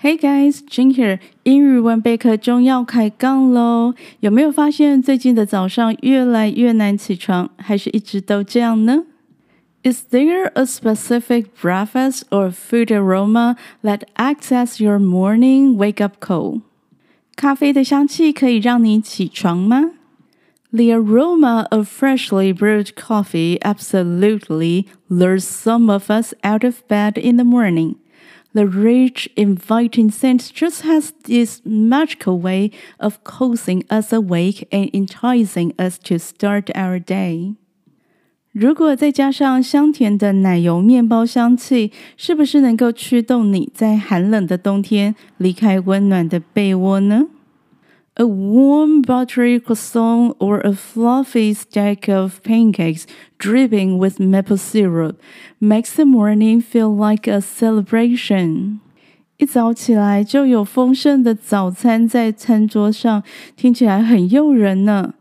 Hey guys, Jin here。英语文备课中要开杠喽！有没有发现最近的早上越来越难起床，还是一直都这样呢？Is there a specific breakfast or food aroma that acts as your morning wake-up call？咖啡的香气可以让你起床吗？The aroma of freshly brewed coffee absolutely lures some of us out of bed in the morning. The rich, inviting scent just has this magical way of causing us awake and enticing us to start our day. 如果再加上香甜的奶油面包香气，是不是能够驱动你在寒冷的冬天离开温暖的被窝呢 ？a warm buttery croissant or a fluffy stack of pancakes dripping with maple syrup makes the morning feel like a celebration. 一早起来就有丰盛的早餐在餐桌上，听起来很诱人呢。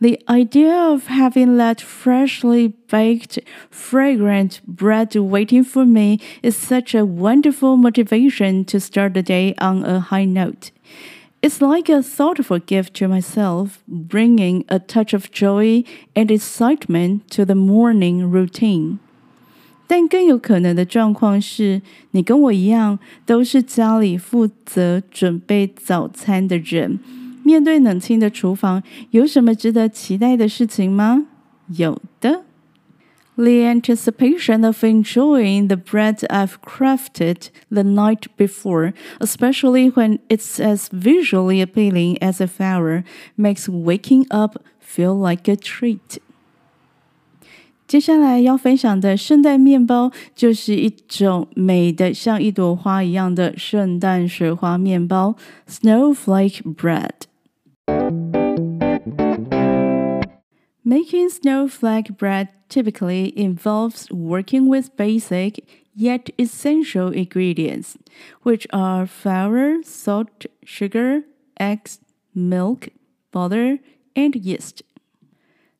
The idea of having that freshly baked, fragrant bread waiting for me is such a wonderful motivation to start the day on a high note. It's like a thoughtful gift to myself, bringing a touch of joy and excitement to the morning routine. 但更有可能的状况是，你跟我一样，都是家里负责准备早餐的人。面对冷清的厨房，有什么值得期待的事情吗？有的。 the anticipation of enjoying the bread I've crafted the night before, especially when it's as visually appealing as a flower, makes waking up feel like a treat. 接下来要分享的圣诞面包，就是一种美的像一朵花一样的圣诞雪花面包 （snowflake bread）。 Making snowflake bread typically involves working with basic yet essential ingredients, which are flour, salt, sugar, eggs, milk, butter, and yeast.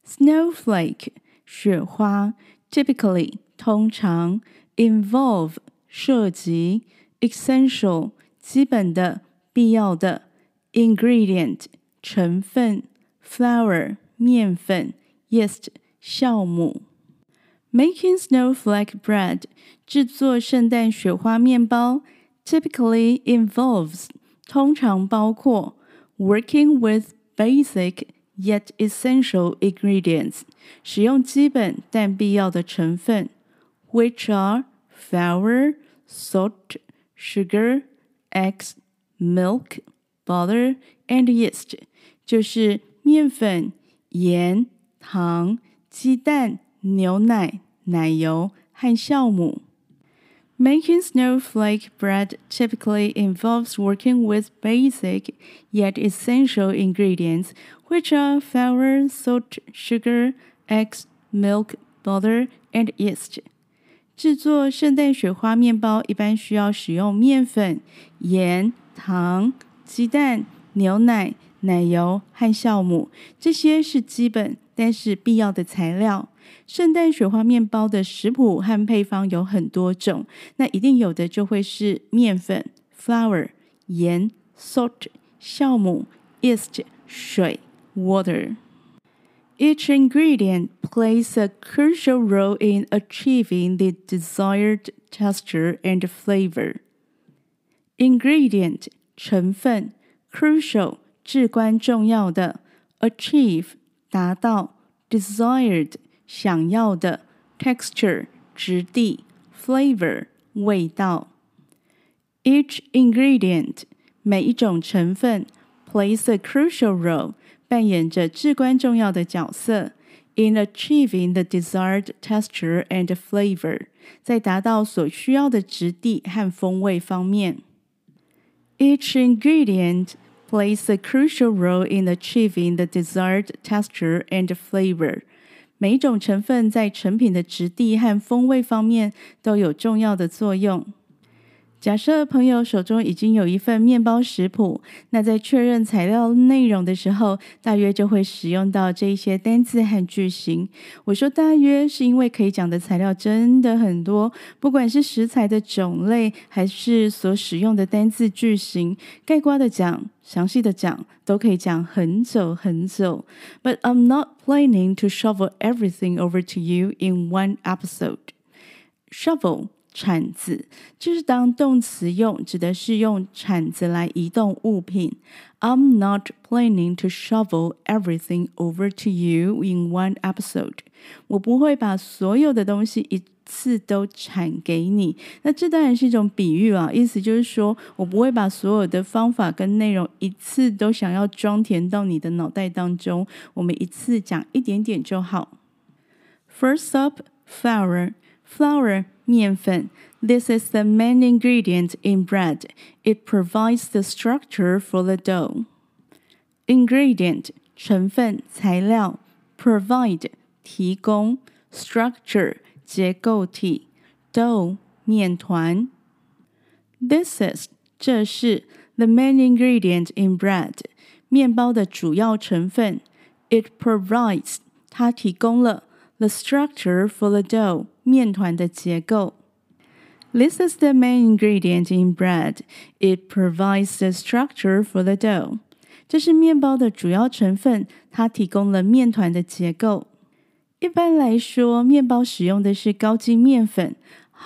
Snowflake 雪花 typically 通常 involve 涉及 essential 基本的必要的 ingredient 成分 flour 面粉 yeast 酵母。Making snowflake bread 制作圣诞雪花面包 typically involves 通常包括 working with basic yet essential ingredients 使用基本但必要的成分，which are flour, salt, sugar, eggs, milk, butter, and yeast，就是面粉。 盐、糖、鸡蛋、牛奶、奶油和酵母。Making snowflake bread typically involves working with basic yet essential ingredients, which are flour, salt, sugar, eggs, milk, butter, and yeast. 制作圣诞雪花面包一般需要使用面粉、盐、糖、鸡蛋、牛奶。 奶油和酵母，这些是基本但是必要的材料。圣诞雪花面包的食谱和配方有很多种，那一定有的就会是面粉 （flour）、盐 （salt）、酵母 （yeast）、水 （water）。Each ingredient plays a crucial role in achieving the desired texture and flavor. Ingredient 成分 crucial 至关重要的，achieve 达到，desired 想要的，texture 质地，flavor 味道。Each ingredient 每一种成分 plays a crucial role 扮演着至关重要的角色 in achieving the desired texture and flavor 在达到所需要的质地和风味方面。Each ingredient plays a crucial role in achieving the desired texture and flavor. 每种成分在成品的质地和风味方面都有重要的作用。 假设朋友手中已经有一份面包食谱，那在确认材料内容的时候，大约就会使用到这一些单字和句型。我说大约是因为可以讲的材料真的很多，不管是食材的种类，还是所使用的单字句型，概括的讲，详细的讲，都可以讲很久很久。But I'm not planning to shovel everything over to you in one episode. Shovel. 铲子，就是当动词用，指的是用铲子来移动物品。I'm not planning to shovel everything over to you in one episode。我不会把所有的东西一次都铲给你。那这当然是一种比喻啊，意思就是说我不会把所有的方法跟内容一次都想要装填到你的脑袋当中。我们一次讲一点点就好。First up, flour. Flour 面粉. This is the main ingredient in bread. It provides the structure for the dough. Ingredient 成分材料 provide 提供 structure 结构体 dough 面团 This is 这是 the main ingredient in bread 面包的主要成分 It provides 它提供了 the structure for the dough 面团的结构。This is the main ingredient in bread. It provides the structure for the dough. 这是面包的主要成分，它提供了面团的结构。一般来说，面包使用的是高筋面粉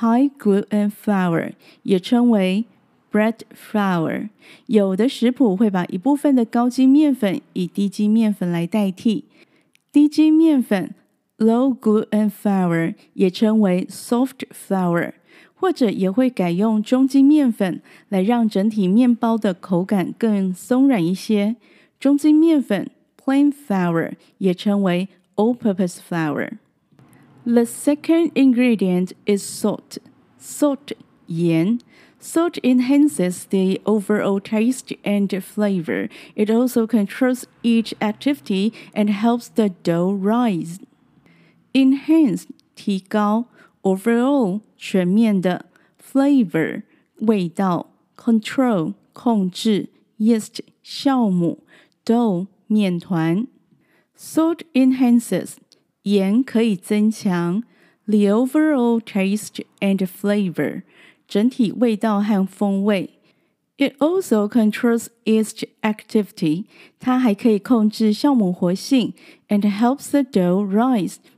（high gluten flour），也称为 bread flour。有的食谱会把一部分的高筋面粉以低筋面粉来代替。低筋面粉 low gluten flour 也称为 soft flour，或者也会改用中筋面粉来让整体面包的口感更松软一些。中筋面粉 plain flour 也称为 all-purpose flour。The second ingredient is salt. Salt 盐。Salt enhances the overall taste and flavor. It also controls each activity and helps the dough rise. enhance 提高，overall 全面的，flavor 味道，control 控制，yeast 酵母，dough 面团，salt enhances 盐可以增强 the overall taste and flavor 整体味道和风味。It also controls yeast activity，它还可以控制酵母活性，and helps the dough rise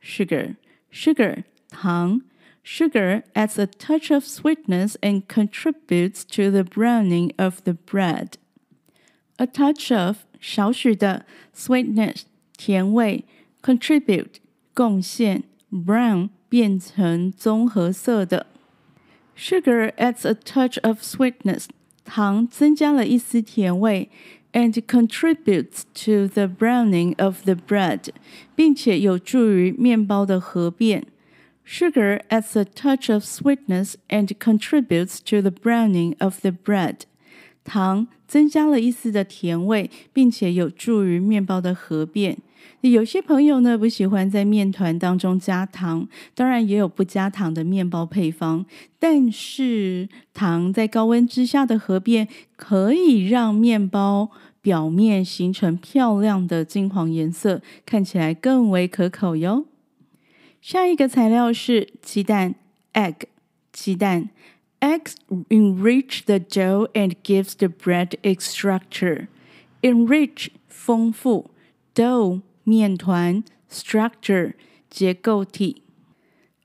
sugar. Sugar, 糖. Sugar adds a touch of sweetness and contributes to the browning of the bread. A touch of 少许的 sweetness 甜味 contribute 贡献 brown 变成棕褐色的。Sugar adds a touch of sweetness 糖增加了一丝甜味 and contributes to the browning of the bread，并且有助于面包的合变。Sugar adds a touch of sweetness and contributes to the browning of the bread。 糖增加了一丝的甜味，并且有助于面包的合变。有些朋友呢不喜欢在面团当中加糖，当然也有不加糖的面包配方。但是糖在高温之下的合变，可以让面包表面形成漂亮的金黄颜色，看起来更为可口哟。下一个材料是鸡蛋 （egg），鸡蛋。Eggs enrich the dough and gives the bread its structure. Enrich 丰富，dough 面团 structure 结构体。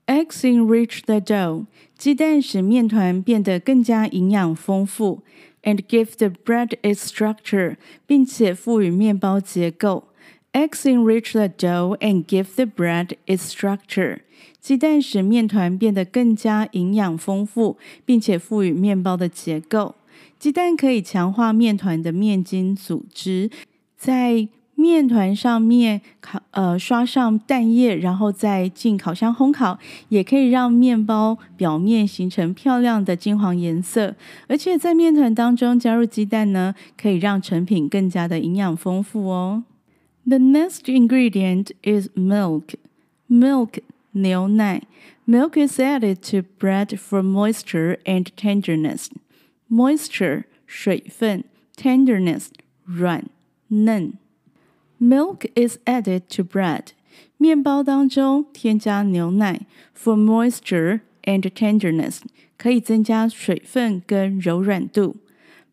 Eggs enrich the dough，鸡蛋使面团变得更加营养丰富，and give the bread its structure，并且赋予面包结构。 Eggs enrich the dough and give the bread its structure. 鸡蛋使面团变得更加营养丰富，并且赋予面包的结构。鸡蛋可以强化面团的面筋组织，在面团上面烤呃刷上蛋液，然后再进烤箱烘烤，也可以让面包表面形成漂亮的金黄颜色。而且在面团当中加入鸡蛋呢，可以让成品更加的营养丰富哦。The next ingredient is milk. Milk 牛奶. Milk is added to bread for moisture and tenderness. Moisture 水分，tenderness 软嫩。Milk is added to bread. 面包当中添加牛奶，for moisture and tenderness 可以增加水分跟柔软度。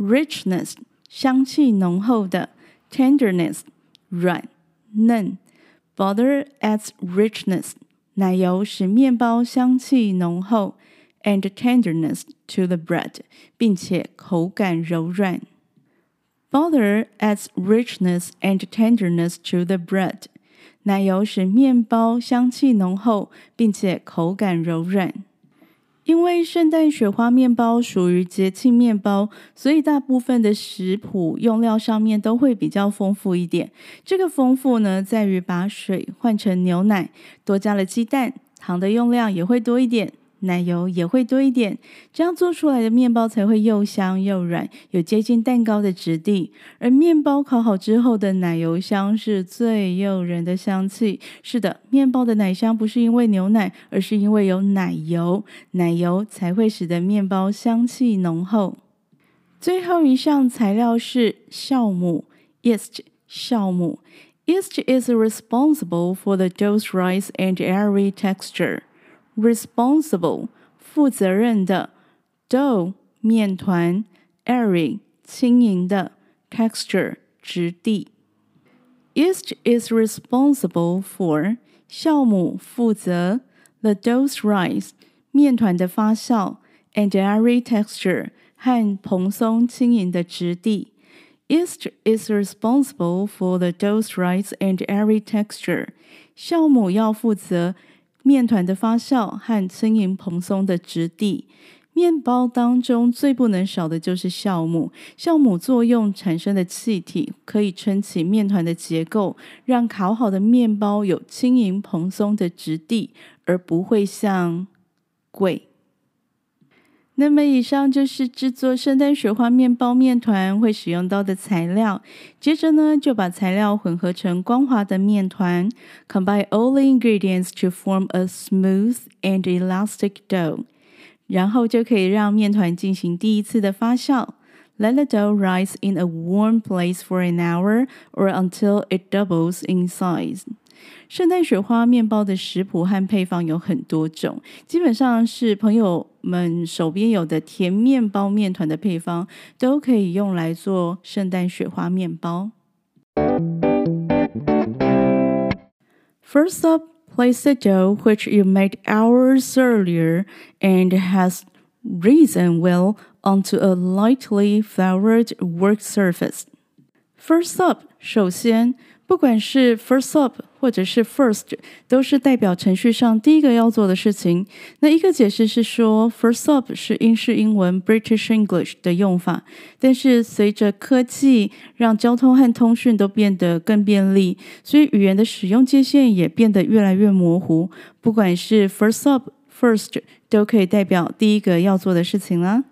richness 香气浓厚的，tenderness 软嫩。Butter adds richness，奶油使面包香气浓厚，and tenderness to the bread，并且口感柔软。Butter adds richness and tenderness to the bread，奶油使面包香气浓厚，并且口感柔软。 因为圣诞雪花面包属于节庆面包，所以大部分的食谱用料上面都会比较丰富一点。这个丰富呢，在于把水换成牛奶，多加了鸡蛋，糖的用量也会多一点。奶油也会多一点，这样做出来的面包才会又香又软，有接近蛋糕的质地。而面包烤好之后的奶油香是最诱人的香气。是的，面包的奶香不是因为牛奶，而是因为有奶油，奶油才会使得面包香气浓厚。最后一项材料是酵母 （yeast）。酵母 （yeast） is responsible for the dough's rise and airy texture。responsible 负责任的，dough 面团，airy 轻盈的，texture 质地。Yeast is responsible for 酵母负责 the dough's rise 面团的发酵，and airy texture 和蓬松轻盈的质地。Yeast is responsible for the dough's rise and airy texture。酵母要负责 面团的发酵和轻盈蓬松的质地，面包当中最不能少的就是酵母。酵母作用产生的气体可以撑起面团的结构，让烤好的面包有轻盈蓬松的质地，而不会像贵。那么，以上就是制作圣诞雪花面包面团会使用到的材料。接着呢，就把材料混合成光滑的面团。Combine all the ingredients to form a smooth and elastic dough。然后就可以让面团进行第一次的发酵。Let the dough rise in a warm place for an hour or until it doubles in size。圣诞雪花面包的食谱和配方有很多种，基本上是朋友们手边有的甜面包面团的配方，都可以用来做圣诞雪花面包。First up, place the dough which you made hours earlier and has risen well onto a lightly floured work surface. First up，首先。不管是 first up 或者是 first，都是代表程序上第一个要做的事情。那一个解释是说，first up 是英式英文 British English 的用法，但是随着科技让交通和通讯都变得更便利，所以语言的使用界限也变得越来越模糊。不管是 first up first，都可以代表第一个要做的事情啦。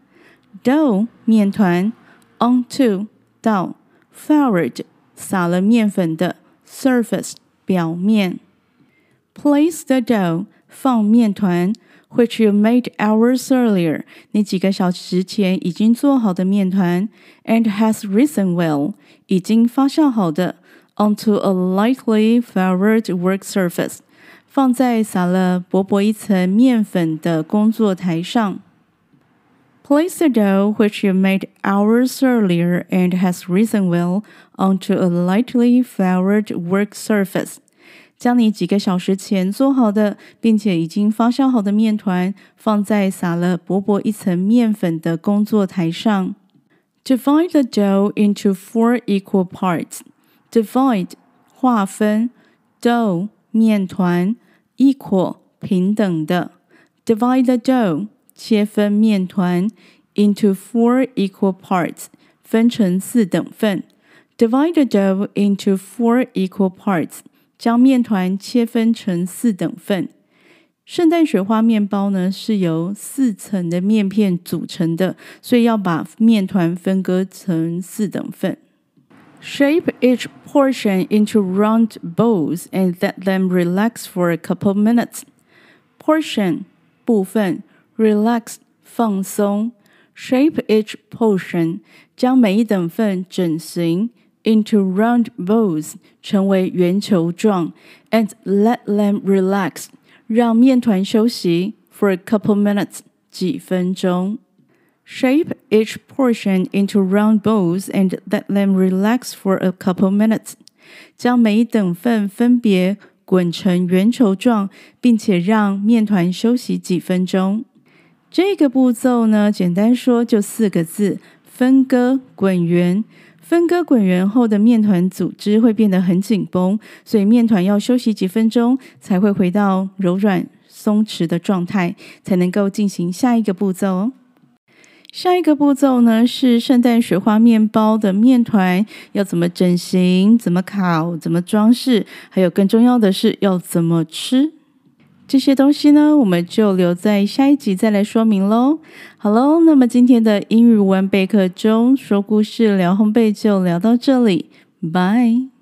Dough 面团，onto 到 floured。撒了面粉的 surface 表面。Place the dough 放面团，which you made hours earlier 你几个小时前已经做好的面团，and has risen well 已经发酵好的 onto a lightly floured work surface，放在撒了薄薄一层面粉的工作台上。 Place the dough which you made hours earlier and has risen well onto a lightly floured work surface. 将你几个小时前做好的，并且已经发酵好的面团放在撒了薄薄一层面粉的工作台上。Divide the dough into four equal parts. Divide 划分，dough 面团，equal 平等的。Divide the dough 切分面团 into four equal parts，分成四等份。Divide the dough into four equal parts，将面团切分成四等份。圣诞雪花面包呢是由四层的面片组成的，所以要把面团分割成四等份。Shape each portion into round balls and let them relax for a couple minutes. Portion 部分 relax 放松，shape each portion 将每一等份整形 into round balls 成为圆球状，and let them relax 让面团休息 for a couple minutes 几分钟。Shape each portion into round balls and let them relax for a couple minutes. 将每一等份分别滚成圆球状，并且让面团休息几分钟。 这个步骤呢，简单说就四个字：分割滚圆。分割滚圆后的面团组织会变得很紧绷，所以面团要休息几分钟才会回到柔软松弛的状态，才能够进行下一个步骤哦。下一个步骤呢是圣诞雪花面包的面团要怎么整形、怎么烤、怎么装饰，还有更重要的是要怎么吃。这些东西呢，我们就留在下一集再来说明喽。好喽，那么今天的英语文备课中说故事聊烘焙就聊到这里，拜。